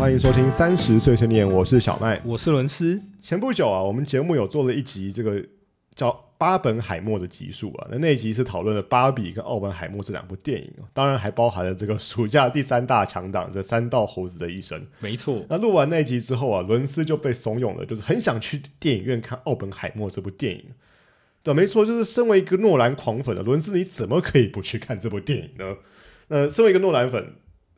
欢迎收听三十岁青年，我是小麦。我是伦斯。前不久啊，我们节目有做了一集这个叫巴本海默的集数啊，那那一集是讨论了芭比跟奥本海默这两部电影，当然还包含了这个暑假第三大强档这三道猴子的一生。没错，那录完那一集之后啊，伦斯就被怂恿了，就是很想去电影院看奥本海默这部电影。对，没错，就是身为一个诺兰狂粉的伦斯，你怎么可以不去看这部电影呢？那身为一个诺兰粉，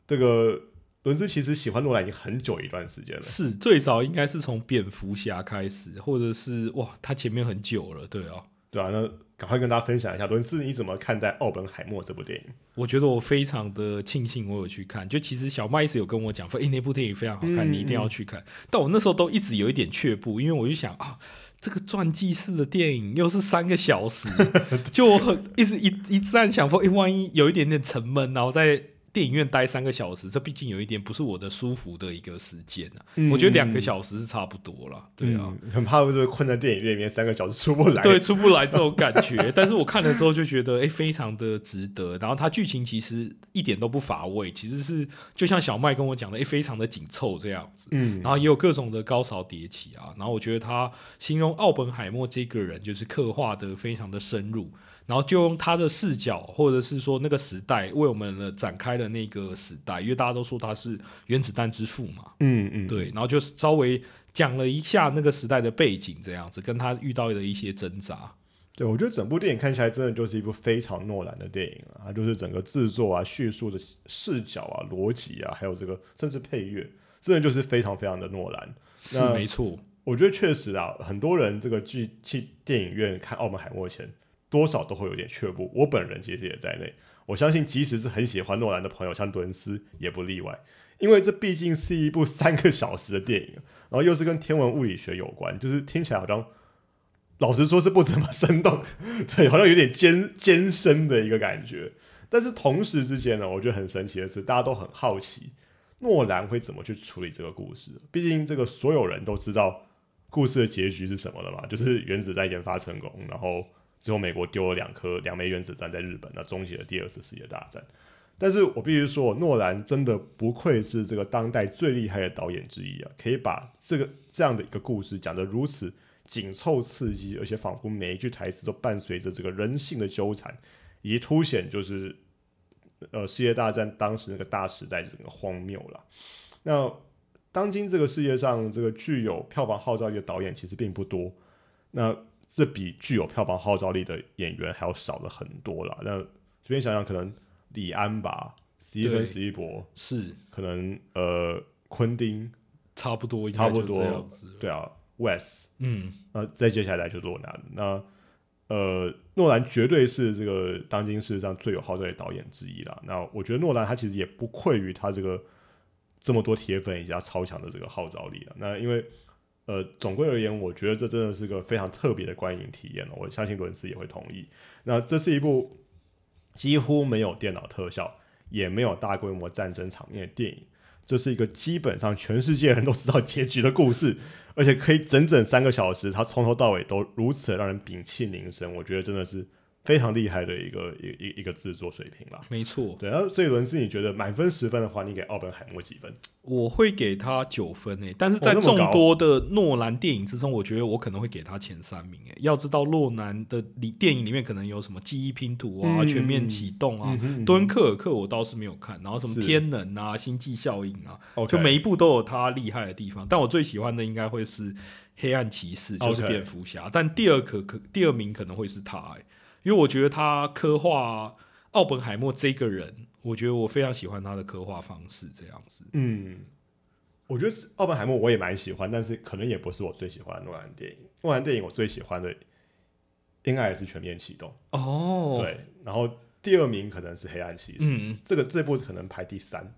这个。伦斯其实喜欢诺兰已经很久一段时间了，是最早应该是从蝙蝠侠开始，或者是哇，他前面很久了，对啊，对啊，那赶快跟大家分享一下，伦斯你怎么看待《奥本海默》这部电影？我觉得我非常的庆幸我有去看，就其实小麦一直有跟我讲说，哎，那部电影非常好看，你一定要去看。但我那时候都一直有一点却步，因为我就想啊，这个传记式的电影又是三个小时，就我一直一一直在想说，哎，万一有一点点沉闷，然后再。电影院待三个小时，这毕竟有一点不是我的舒服的一个时间啊。我觉得两个小时是差不多了，对啊，很怕会困在电影院里面三个小时出不来，对，出不来这种感觉。但是我看了之后就觉得，哎，非常的值得。然后它剧情其实一点都不乏味，其实是就像小麦跟我讲的，哎，非常的紧凑这样子。嗯，然后也有各种的高潮迭起啊。然后我觉得他形容奥本海默这个人，就是刻画的非常的深入。然后就用他的视角，或者是说那个时代为我们了展开了那个时代，因为大家都说他是原子弹之父嘛，嗯嗯，对，然后就稍微讲了一下那个时代的背景，这样子跟他遇到的一些挣扎。对，我觉得整部电影看起来真的就是一部非常诺兰的电影啊，就是整个制作啊、叙述的视角啊、逻辑啊，还有这个甚至配乐，真的就是非常非常的诺兰。是没错，我觉得确实啊，很多人这个去去电影院看《澳门海默》前。多少都会有点却步，我本人其实也在内。我相信，即使是很喜欢诺兰的朋友，像伦斯也不例外。因为这毕竟是一部三个小时的电影，然后又是跟天文物理学有关，就是听起来好像，老实说是不怎么生动，对，好像有点艰艰深的一个感觉。但是同时之间呢，我觉得很神奇的是，大家都很好奇诺兰会怎么去处理这个故事。毕竟这个所有人都知道故事的结局是什么了嘛，就是原子弹研发成功，然后。最后，美国丢了两颗两枚原子弹在日本，那终结了第二次世界大战。但是我必须说，诺兰真的不愧是这个当代最厉害的导演之一啊！可以把这个这样的一个故事讲得如此紧凑刺激，而且仿佛每一句台词都伴随着这个人性的纠缠，以及凸显就是呃世界大战当时那个大时代整个荒谬了。那当今这个世界上，这个具有票房号召力的导演其实并不多。那这比具有票房号召力的演员还要少了很多了。那随便想想，可能李安吧，史蒂芬·史蒂博是，可能呃，昆汀差不多，差不多，对啊，Wes，嗯，那再接下来就是诺兰。那呃，诺兰绝对是这个当今世界上最有号召力的导演之一了。那我觉得诺兰他其实也不愧于他这个这么多铁粉以及他超强的这个号召力了。那因为。呃，总归而言，我觉得这真的是个非常特别的观影体验了。我相信伦斯也会同意。那这是一部几乎没有电脑特效，也没有大规模战争场面的电影。这是一个基本上全世界人都知道结局的故事，而且可以整整三个小时，它从头到尾都如此让人屏气凝神。我觉得真的是。非常厉害的一个一一一个制作水平啦，没错。对，然后所以伦斯，你觉得满分十分的话，你给奥本海默几分？我会给他九分诶，但是在众多的诺兰电影之中，我觉得我可能会给他前三名诶。要知道诺兰的里电影里面可能有什么记忆拼图啊、全面启动啊、敦刻尔克，我倒是没有看，然后什么天能啊、星际效应啊，就每一部都有他厉害的地方。但我最喜欢的应该会是黑暗骑士，就是蝙蝠侠。但第二可可第二名可能会是他诶。因为我觉得他刻画奥本海默这个人，我觉得我非常喜欢他的刻画方式，这样子。嗯，我觉得奥本海默我也蛮喜欢，但是可能也不是我最喜欢的诺兰电影。诺兰电影我最喜欢的应该也是《全面启动》哦，对。然后第二名可能是《黑暗骑士》，嗯，这个这部可能排第三，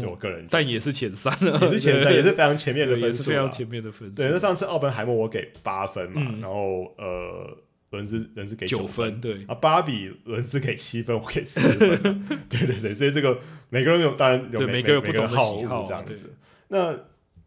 对我个人，但也是前三了，也是前三，也是非常前面的分数，非常前面的分数。对，那上次奥本海默我给八分嘛，然后呃。伦斯伦斯给九分，对啊，芭比伦斯给七分，我给四分，对对对，所以这个每个人有当然有每个人不同的喜好这样子。那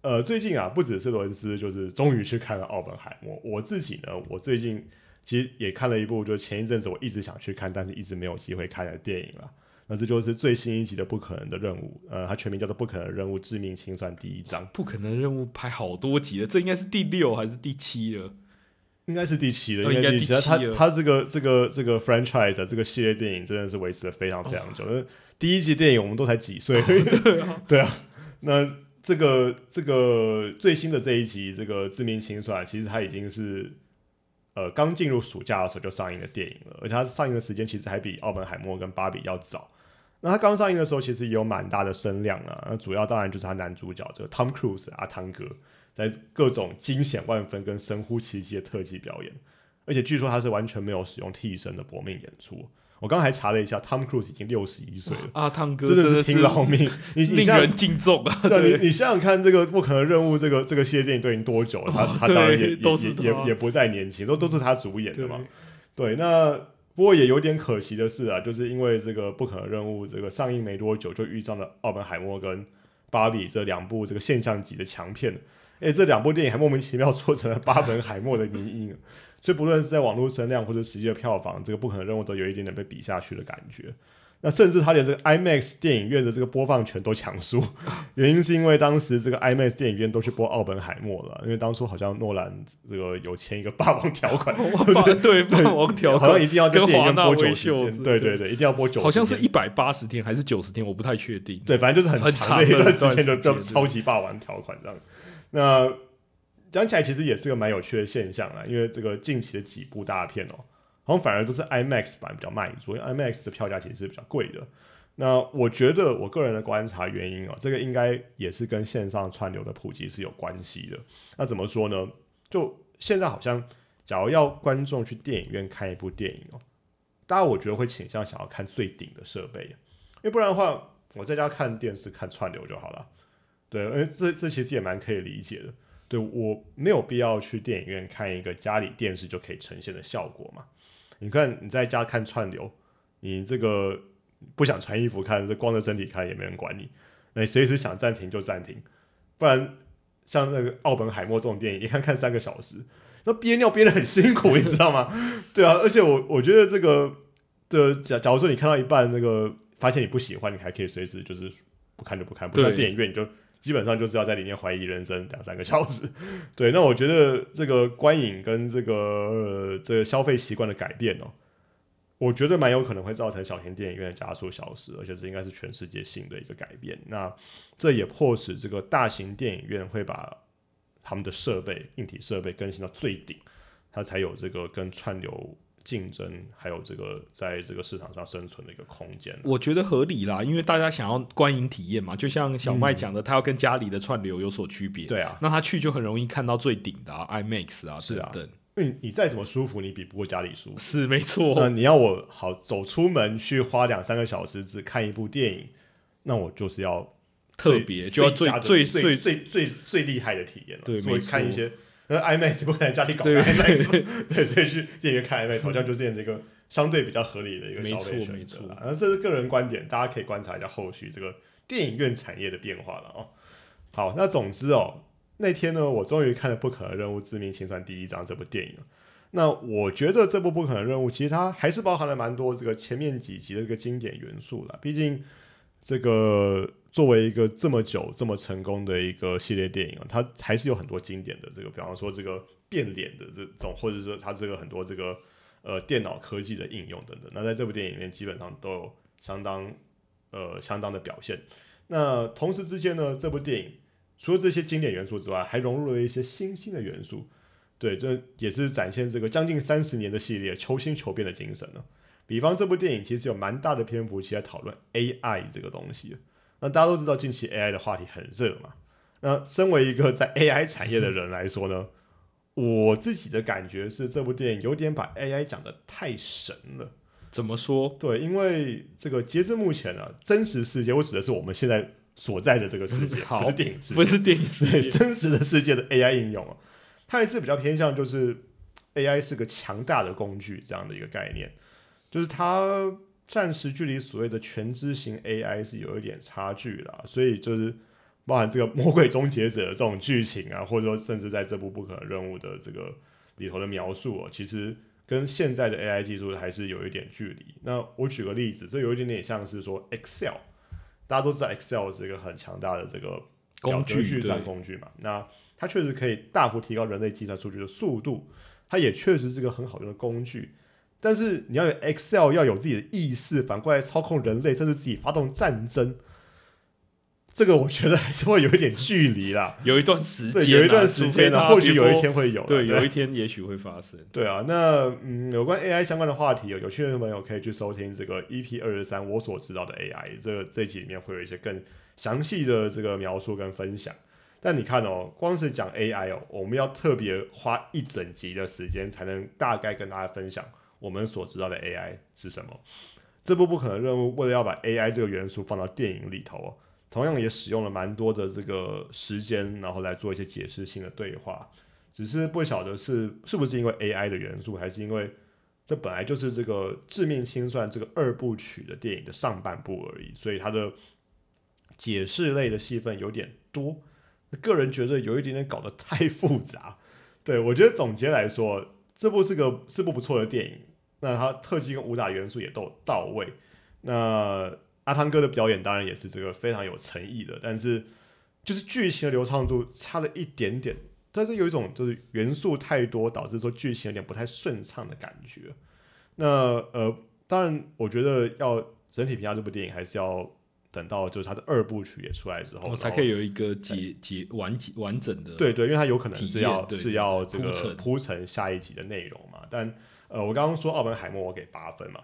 呃，最近啊，不只是伦斯，就是终于去看了奥本海默。我自己呢，我最近其实也看了一部，就前一阵子我一直想去看，但是一直没有机会看的电影了。那这就是最新一集的不可能的任务，呃，它全名叫做《不可能任务：致命清算》第一章。不可能任务拍好多集了，这应该是第六还是第七了？应该是第七了，哦应该第七了。它它这个这个这个 franchise 啊这个系列电影真的是维持了非常非常久。那、第一集电影我们都才几岁，对啊，那这个这个最新的这一集这个致命清算，其实它已经是呃刚进入暑假的时候就上映的电影了，而且它上映的时间其实还比奥本海默跟芭比要早。那它刚上映的时候，其实也有蛮大的声量啊。那主要当然就是它男主角这个 Tom Cruise 啊，汤哥，在各种惊险万分跟神乎其技的特技表演，而且据说他是完全没有使用替身的搏命演出。我刚刚还查了一下，Tom Cruise 已经六十一岁了，啊，汤哥真的是是拼老命。你令人敬重啊！对你，你想想看，这个不可能任务，这个这个系列电影都已经多久了？他他当然也也也也也不再年轻，都都是他主演的嘛。对，那不过也有点可惜的是啊，就是因为这个不可能任务这个上映没多久，就遇上了奥本海默跟芭比这两部这个现象级的强片。哎，这两部电影还莫名其妙做成了巴本海默的迷影，所以不论是在网络声量或者实际的票房，这个不可能任务都有一点点被比下去的感觉。那甚至他连这个 IMAX 电影院的这个播放权都抢输，原因是因为当时这个 IMAX 电影院都去播奥本海默了，因为当初好像诺兰这个有签一个霸王条款，对 霸王条款好像一定要在跟电影院播九十天，对对对，一定要播九十，好像是一百八十天还是九十天，我不太确定。对，反正就是很很长的一段时间就段时间就超级霸王条款这样。那讲起来其实也是个蛮有趣的现象啦，因为这个近期的几部大片哦、好像反而都是 IMAX 版比较卖座，因为 IMAX 的票价其实是比较贵的。那我觉得我个人的观察原因哦、这个应该也是跟线上串流的普及是有关系的。那怎么说呢？就现在好像，假如要观众去电影院看一部电影哦、大家我觉得会倾向想要看最顶的设备，因为不然的话，我在家看电视看串流就好了。对，因为这这其实也蛮可以理解的。对我没有必要去电影院看一个家里电视就可以呈现的效果嘛。你看你在家看串流，你这个不想穿衣服看，这光着身体看也没人管你，那你随时想暂停就暂停，不然像那个奥本海默这种电影，一看看三个小时，那憋尿憋得很辛苦，你知道吗？对啊，而且我我觉得这个的假假如说你看到一半，那个发现你不喜欢，你还可以随时就是不看就不看，不像电影院你就基本上就是要在里面怀疑人生两三个小时。对，那我觉得这个观影跟这个、呃、这个消费习惯的改变哦，我觉得蛮有可能会造成小型电影院的加速消失，而且这应该是全世界性的一个改变。那这也迫使这个大型电影院会把他们的设备、硬体设备更新到最顶，它才有这个跟串流竞争，还有这个在这个市场上生存的一个空间。我觉得合理啦，因为大家想要观影体验嘛，就像小麦讲的，他要跟家里的串流有所区别。对啊，那他去就很容易看到最顶的、啊、IMAX 啊，是啊等等。因为你再怎么舒服，你比不过家里舒服。是没错那，你要我好走出门去花两三个小时只看一部电影，那我就是要特最别就要最最最最最最最厉害的体验了。所以看一些那 IMAX 不可能在家里搞对 IMAX，对，所以去电影院看 IMAX 好像就是变成一个相对比较合理的一个消费选择了。那这是个人观点，大家可以观察一下后续这个电影院产业的变化了哦。好，那总之哦，那天呢，我终于看了《不可能任务：致命清算》第一章这部电影了。那我觉得这部不可能任务其实它还是包含了蛮多这个前面几集的一个经典元素的。毕竟这个作为一个这么久这么成功的一个系列电影啊，它还是有很多经典的这个，比方说这个变脸的这种，或者是它这个很多这个呃电脑科技的应用等等。那在这部电影里面基本上都有相当呃相当的表现。那同时之间呢，这部电影除了这些经典元素之外，还融入了一些新兴的元素。对，这也是展现这个将近三十年的系列求新求变的精神呢。比方这部电影其实有蛮大的篇幅，其实在讨论 AI 这个东西。那大家都知道，近期 AI 的话题很热嘛。那身为一个在 AI 产业的人来说呢，我自己的感觉是，这部电影有点把 AI 讲的太神了。怎么说？对，因为这个截至目前啊，真实世界，我指的是我们现在所在的这个世界，好不是电影世界不。是电影世界，真实的世界的 AI 应用啊，它还是比较偏向就是 AI 是个强大的工具这样的一个概念，就是它暂时距离所谓的全知型 AI 是有一点差距啦，所以就是包含这个魔鬼终结者的这种剧情啊，或者说甚至在这部不可能任务的这个里头的描述哦，其实跟现在的 AI 技术还是有一点距离。那我举个例子，这有一点点像是说 Excel，大家都知道 Excel 是一个很强大的这个工具计算工具嘛，那它确实可以大幅提高人类计算数据的速度，它也确实是个很好用的工具。但是你要有 Excel 要有自己的意识，反过来操控人类，甚至自己发动战争。这个我觉得还是会有一点距离啦，有一段时间，有一段时间呢，或许有一天会有，对，有一天也许会发生。对啊，那嗯，有关 AI 相关的话题，有有趣的朋友可以去收听这个 EP 二十三，我所知道的 AI，这个这集里面会有一些更详细的这个描述跟分享。但你看哦，光是讲 AI 哦，我们要特别花一整集的时间才能大概跟大家分享我们所知道的 AI 是什么。这部不可能任务为了要把 AI 这个元素放到电影里头哦。同样也使用了蛮多的这个时间，然后来做一些解释性的对话。只是不晓得是是不是因为 AI 的元素，还是因为这本来就是这个致命清算这个二部曲的电影的上半部而已，所以它的解释类的戏份有点多。个人觉得有一点点搞得太复杂。对我觉得总结来说，这部是个是部不错的电影。那他特技跟武打元素也都到位。那阿汤哥的表演当然也是这个非常有诚意的，但是就是剧情的流畅度差了一点点，但是有一种就是元素太多，导致说剧情有点不太顺畅的感觉。那呃，当然我觉得要整体评价这部电影，还是要等到就是他的二部曲也出来之后，我才可以有一个结结完完整的。对对，因为它有可能是要是要这个铺成下一集的内容嘛。但呃，我刚刚说奥本海默我给八分嘛。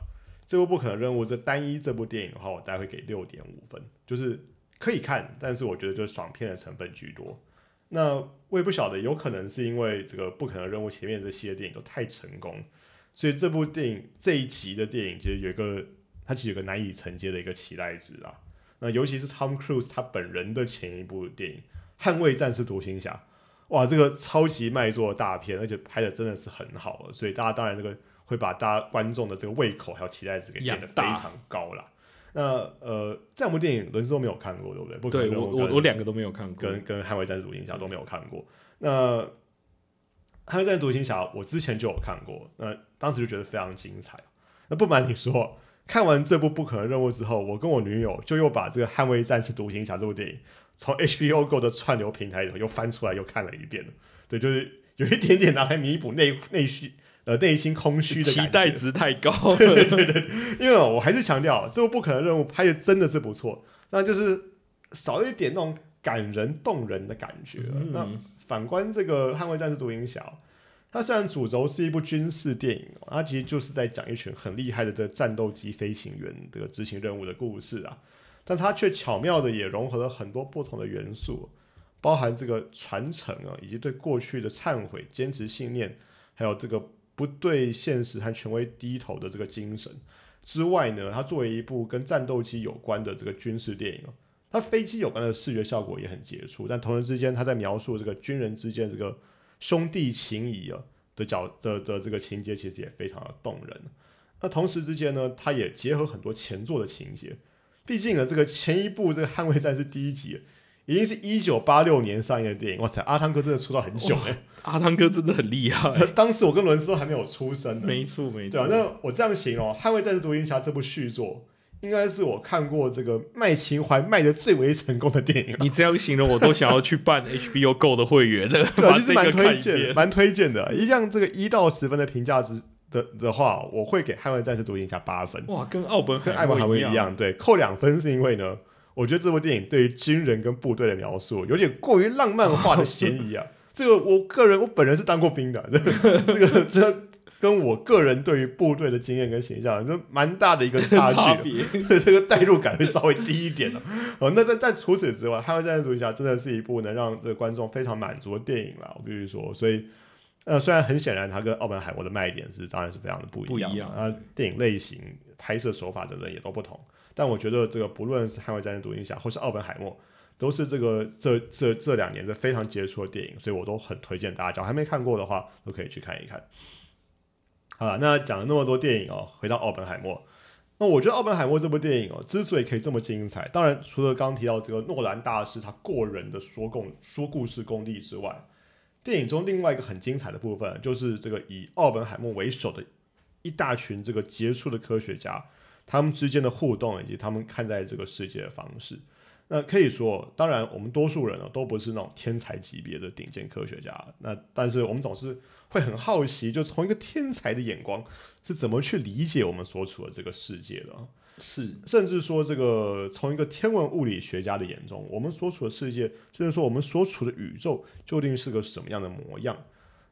这部不可能任务，这单一这部电影的话，我大概会给六点五分，就是可以看，但是我觉得就是爽片的成分居多。那我也不晓得，有可能是因为这个不可能任务前面这些电影都太成功，所以这部电影这一集的电影其实有一个，它其实有个难以承接的一个期待值啊。那尤其是 Tom Cruise 他本人的前一部电影《捍卫战士独行侠》，哇，这个超级卖座的大片，而且拍的真的是很好，所以大家当然这个。会把大家观众的这个胃口还有期待值给变得非常高了。那呃，这部电影伦斯都没有看过，对不对？不对，我我我两个都没有看过，跟跟《捍卫战士独行侠》都没有看过。那《捍卫战士独行侠》我之前就有看过，那当时就觉得非常精彩。那不瞒你说，看完这部《不可能任务》之后，我跟我女友就又把这个《捍卫战士独行侠》这部电影从 HBO Go 的串流平台里头又翻出来又看了一遍了。对，就是有一点点拿来弥补内内需。呃，内心空虚的期待值太高。对对对，因为我还是强调，这部不可能任务拍的真的是不错，那就是少一点那种感人动人的感觉。那反观这个《捍卫战士独行侠》，它虽然主轴是一部军事电影，它其实就是在讲一群很厉害的这战斗机飞行员这个执行任务的故事啊，但它却巧妙的也融合了很多不同的元素，包含这个传承啊，以及对过去的忏悔、坚持信念，还有这个。不对现实和权威低头的这个精神之外呢，它作为一部跟战斗机有关的这个军事电影，它飞机有关的视觉效果也很杰出。但同时之间，它在描述这个军人之间这个兄弟情谊啊的角的的这个情节，其实也非常的动人。那同时之间呢，它也结合很多前作的情节。毕竟呢，这个前一部这个《捍卫战士》第一集。已经是一九八六年上映的电影，哇塞！阿汤哥真的出道很久哎，阿汤哥真的很厉害。当时我跟伦斯都还没有出生呢，没错没错。对啊，那我这样形容《捍卫战士独行侠》这部续作，应该是我看过这个卖情怀卖的最为成功的电影。你这样形容，我都想要去办 HBO Go 的会员了。其实蛮推荐，蛮推荐的。一样这个一到十分的评价值的的话，我会给《捍卫战士独行侠》八分。哇，跟奥本跟艾文海默一样，对，扣两分是因为呢。我觉得这部电影对于军人跟部队的描述有点过于浪漫化的嫌疑啊！这个我个人，我本人是当过兵的，这个这跟我个人对于部队的经验跟形象，就蛮大的一个差距，这个代入感会稍微低一点了。哦，那在在除此之外，《捍卫战士独行侠》真的是一部能让这个观众非常满足的电影了。我必须说，所以呃，虽然很显然它跟《奥本海默》的卖点是当然是非常的不一样，啊，电影类型、拍摄手法等等也都不同。但我觉得这个不论是《捍卫战士独行侠》或是《奥本海默》，都是这个这这这两年的非常杰出的电影，所以我都很推荐大家，只要还没看过的话，都可以去看一看。好了，那讲了那么多电影哦，回到《奥本海默》，那我觉得《奥本海默》这部电影哦，之所以可以这么精彩，当然除了刚提到这个诺兰大师他过人的说共说故事功力之外，电影中另外一个很精彩的部分，就是这个以奥本海默为首的一大群这个杰出的科学家，他们之间的互动以及他们看待这个世界的方式。那可以说，当然我们多数人呢都不是那种天才级别的顶尖科学家，那但是我们总是会很好奇，就从一个天才的眼光是怎么去理解我们所处的这个世界的。是，甚至说这个从一个天文物理学家的眼中，我们所处的世界，甚至说我们所处的宇宙究竟是个什么样的模样？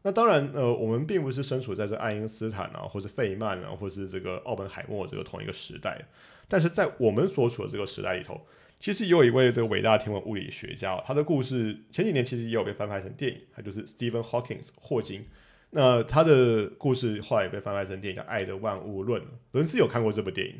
那当然，呃，我们并不是身处在这爱因斯坦啊，或者费曼啊，或是这个奥本海默这个同一个时代，但是在我们所处的这个时代里头。其实也有一位这个伟大天文物理学家，他的故事前几年其实也有被翻拍成电影，他就是 Stephen Hawking 霍金。那他的故事后来也被翻拍成电影，叫《爱的万物论》。伦斯有看过这部电影，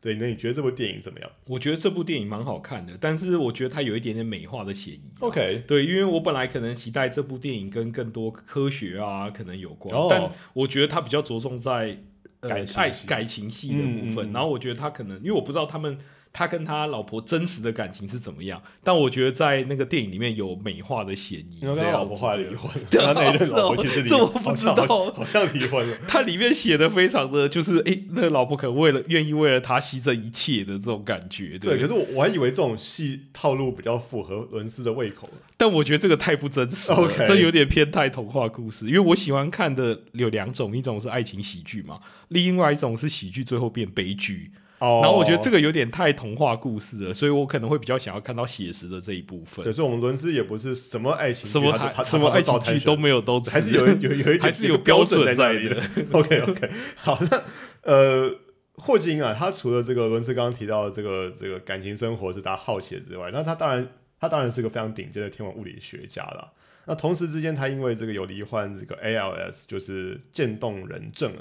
对？那你觉得这部电影怎么样？我觉得这部电影蛮好看的，但是我觉得它有一点点美化的嫌疑。OK，对，因为我本来可能期待这部电影跟更多科学啊可能有关，但我觉得它比较着重在改爱感情戏的部分。然后我觉得他可能，因为我不知道他们。他跟他老婆真实的感情是怎么样？但我觉得在那个电影里面有美化的嫌疑。因为他老婆后来离婚了，他那任老婆 其实这我不知道，好像离婚了。他里面写的非常的就是，哎，那个老婆可能为了愿意为了他牺牲一切的这种感觉。对，可是我我还以为这种戏套路比较符合伦斯的胃口但我觉得这个太不真实了，这有点偏太童话故事。因为我喜欢看的有两种，一种是爱情喜剧嘛，另外一种是喜剧最后变悲剧。然后我觉得这个有点太童话故事了，所以我可能会比较想要看到写实的这一部分。可是我们伦斯也不是什么爱情什么什么爱情剧都没有，都 还是有有有一还是有标准在那里的。OK OK，好，那呃，霍金啊，他除了这个伦斯刚刚提到的这个这个感情生活是大家好奇之外，那他当然他当然是个非常顶尖的天文物理学家了。那同时之间，他因为这个有罹患这个 ALS，就是渐冻人症。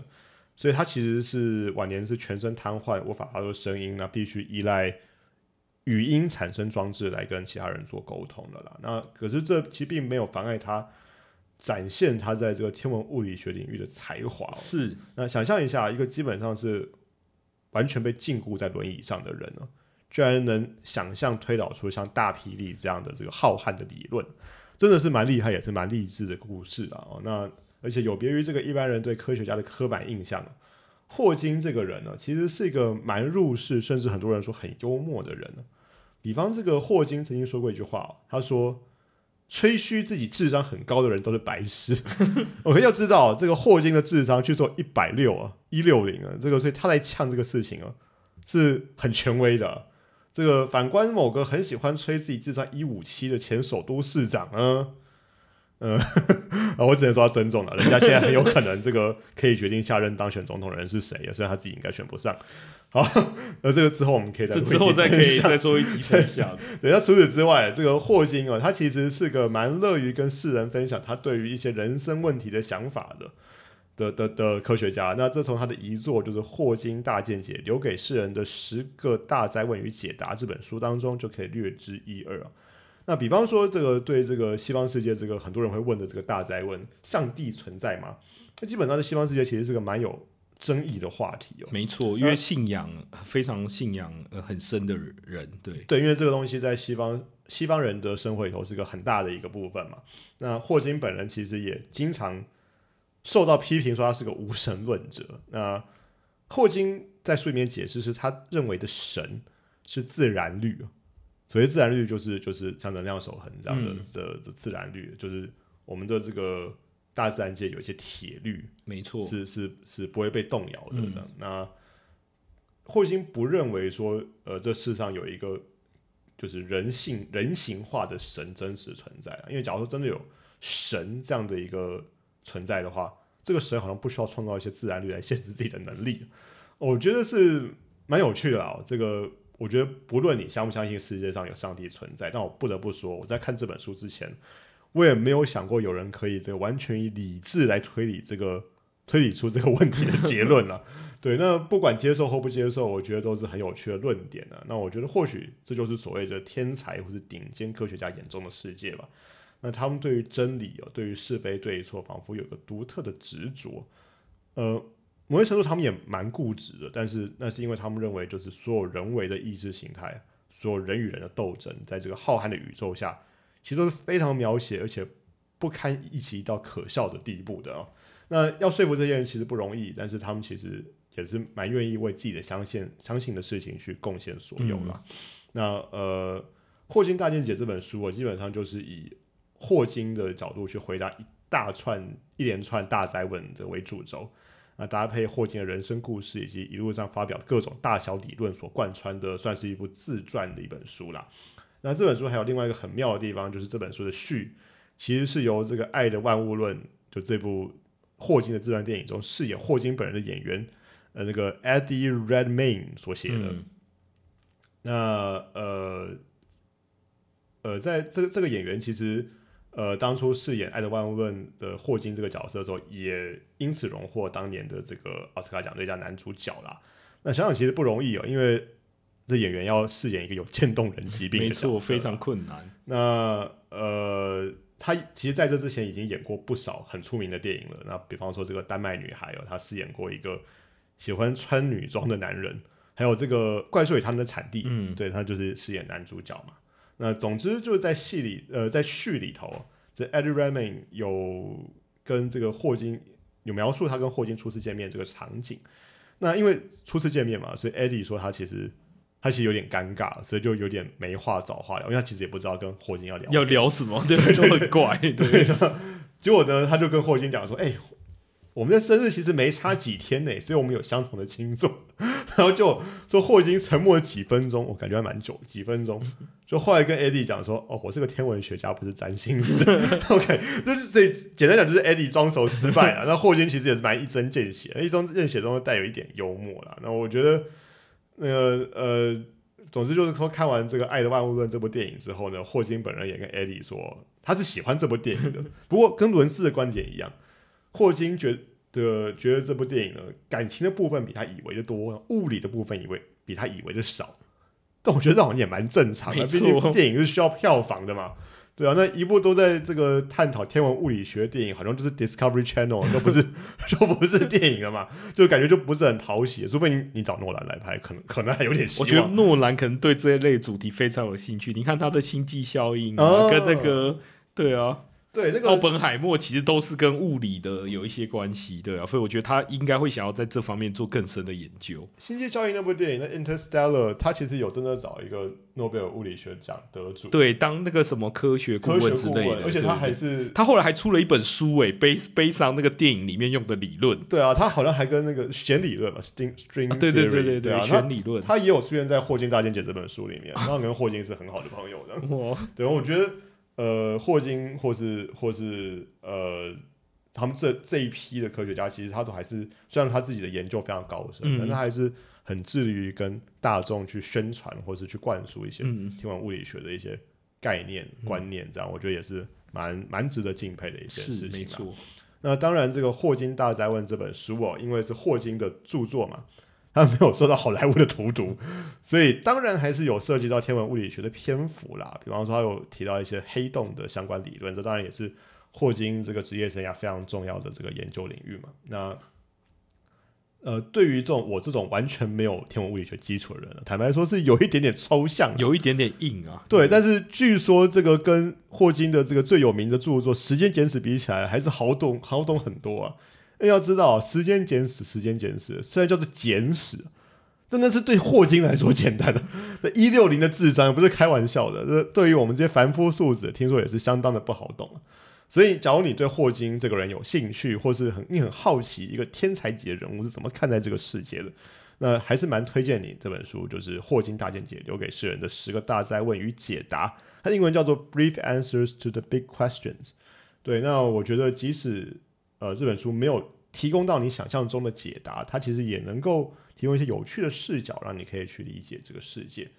所以他其实是晚年是全身瘫痪，无法发出声音，那必须依赖语音产生装置来跟其他人做沟通的啦。那可是这其实并没有妨碍他展现他在这个天文物理学领域的才华。是，那想象一下，一个基本上是完全被禁锢在轮椅上的人呢，居然能想象推导出像大霹雳这样的这个浩瀚的理论，真的是蛮厉害，也是蛮励志的故事啊。哦，那。而且有别于这个一般人对科学家的刻板印象，霍金这个人呢，其实是一个蛮入世，甚至很多人说很幽默的人。比方这个霍金曾经说过一句话，他说：“吹嘘自己智商很高的人都是白痴。”我们要知道，这个霍金的智商据说一百六啊，一六零啊，这个所以他来呛这个事情啊，是很权威的。这个反观某个很喜欢吹自己智商一五七的前首都市长啊。嗯，我只能说要尊重了，人家现在很有可能这个可以决定下任当选总统的人是谁，虽然他自己应该选不上。好，那这个之后我们可以再之后再可以再做一集分享。对，那除此之外，这个霍金啊，他其实是个蛮乐于跟世人分享他对于一些人生问题的想法的的的的科学家。那这从他的遗作就是《霍金大见解：留给世人的十个大灾问与解答》这本书当中就可以略知一二啊。那比方说，这个对这个西方世界，这个很多人会问的这个大灾问：上帝存在吗？那基本上，在西方世界其实是个蛮有争议的话题哦。没错，因为信仰非常信仰呃很深的人，对对，因为这个东西在西方西方人的生活里头是个很大的一个部分嘛。那霍金本人其实也经常受到批评，说他是个无神论者。那霍金在书里面解释，是他认为的神是自然律所谓自然律就是就是像能量守恒这样的的的自然律，就是我们的这个大自然界有一些铁律，没错，是是是不会被动摇的。那霍金不认为说，呃，这世上有一个就是人性人形化的神真实存在啊。因为假如说真的有神这样的一个存在的话，这个神好像不需要创造一些自然律来限制自己的能力。我觉得是蛮有趣的啊，这个。我觉得不论你相不相信世界上有上帝存在，但我不得不说，我在看这本书之前，我也没有想过有人可以这个完全以理智来推理这个推理出这个问题的结论了。对，那不管接受或不接受，我觉得都是很有趣的论点呢。那我觉得或许这就是所谓的天才或是顶尖科学家眼中的世界吧。那他们对于真理哦，对于是非对错，仿佛有个独特的执着，呃。某些程度，他们也蛮固执的，但是那是因为他们认为，就是所有人为的意识形态，所有人与人的斗争，在这个浩瀚的宇宙下，其实都是非常描写而且不不堪一击到可笑的地步的哦。那要说服这些人其实不容易，但是他们其实也是蛮愿意为自己的相信相信的事情去贡献所有啦。那呃，《霍金大见解》这本书，我基本上就是以霍金的角度去回答一大串、一连串大灾问的为主轴，那搭配霍金的人生故事以及一路上发表各种大小理论所贯穿的，算是一部自传的一本书啦。那这本书还有另外一个很妙的地方，就是这本书的序其实是由这个《爱的万物论》就这部霍金的自传电影中饰演霍金本人的演员，呃，那个 Eddie Redmayne 所写的。那呃呃，在这个这个演员其实呃当初饰演《爱的万物论》的霍金这个角色的时候，也因此荣获当年的这个奥斯卡奖最佳男主角啦。那想想其实不容易哦，因为这演员要饰演一个有渐冻人疾病，没错，非常困难。那呃，他其实在这之前已经演过不少很出名的电影了。那比方说这个丹麦女孩哦，他饰演过一个喜欢穿女装的男人。还有这个怪兽与他们的产地，嗯，对他就是饰演男主角嘛。那总之就是在戏里，呃，在序里头，这 Eddie Redmayne 有跟这个霍金有描述他跟霍金初次见面这个场景。那因为初次见面嘛，所以 Eddie 说他其实他其实有点尴尬，所以就有点没话找话聊，因为他其实也不知道跟霍金要聊要聊什么，对，就很怪。对，结果呢，他就跟霍金讲说：“哎。”我们的生日其实没差几天呢，所以我们有相同的星座。然后就说霍金沉默了几分钟，我感觉还蛮久，几分钟。就后来跟 Eddie 讲说：“哦，我是个天文学家，不是占星师。”OK，这是所以简单讲就是 Eddie 装熟失败了。那霍金其实也是蛮一针见血，一针见血中带有一点幽默啦。那我觉得那个呃，总之就是说，看完这个《爱的万物论》这部电影之后呢，霍金本人也跟 Eddie 说，他是喜欢这部电影的。不过跟伦斯的观点一样。霍金觉得觉得这部电影呢，感情的部分比他以为的多，物理的部分以为比他以为的少。但我觉得这好像也蛮正常的，毕竟电影是需要票房的嘛。对啊，那一部都在这个探讨天文物理学的电影，好像就是 Discovery Channel，都不是 就不是电影了嘛，就感觉就不是很讨喜。除非你你找诺兰来拍，可能可能还有点希望。我觉得诺兰可能对这一类主题非常有兴趣。你看他的星际效应啊，跟那个对啊。对，那个奥本海默其实都是跟物理的有一些关系，对啊，所以我觉得他应该会想要在这方面做更深的研究。星际效应那部电影，那 Interstellar，他其实有真的找一个诺贝尔物理学奖得主，对，当那个什么科学顾问之类的，而且他还是他后来还出了一本书，诶，背背上那个电影里面用的理论。对啊，他好像还跟那个弦理论嘛，string string，对对对对对，弦理论，他也有出现在《霍金大见解》这本书里面，然后跟霍金是很好的朋友的。哇，对，我觉得。呃，霍金或是或是呃，他们这这一批的科学家，其实他都还是虽然他自己的研究非常高深，但他还是很致力于跟大众去宣传或是去灌输一些天文物理学的一些概念观念，这样我觉得也是蛮蛮值得敬佩的一件事情。没错。那当然，这个《霍金大灾问》这本书哦，因为是霍金的著作嘛。他没有受到好莱坞的荼毒，所以当然还是有涉及到天文物理学的篇幅啦。比方说，他有提到一些黑洞的相关理论，这当然也是霍金这个职业生涯非常重要的这个研究领域嘛。那呃，对于这种我这种完全没有天文物理学基础的人，坦白说是有一点点抽象，有一点点硬啊。对，但是据说这个跟霍金的这个最有名的著作《时间简史》比起来，还是好懂好懂很多啊。要知道，时间简史，时间简史虽然叫做简史，但那是对霍金来说简单的。那一六零的智商不是开玩笑的，这对于我们这些凡夫俗子，听说也是相当的不好懂。所以，假如你对霍金这个人有兴趣，或是很你很好奇一个天才级的人物是怎么看待这个世界的，那还是蛮推荐你这本书，就是《霍金大见解：留给世人的十个大灾问与解答》，它英文叫做《Brief Answers to the Big Questions》。对，那我觉得即使呃，这本书没有提供到你想象中的解答，它其实也能够提供一些有趣的视角，让你可以去理解这个世界。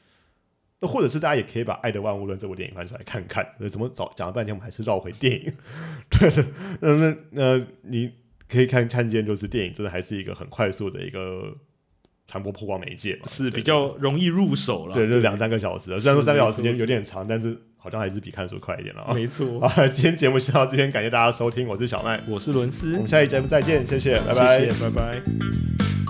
那或者是大家也可以把《爱的万物论》这部电影翻出来看看。那怎么找讲了半天，我们还是绕回电影。对，那那那你可以看看见，就是电影真的还是一个很快速的一个传播曝光媒介嘛，是比较容易入手了。对，就两三个小时，虽然说三个小时时间有点长，但是。好像还是比看书快一点了啊！没错 啊，今天节目先到这边，感谢大家收听，我是小麦，我是伦斯，我们下期节目再见，谢谢，拜拜，拜拜。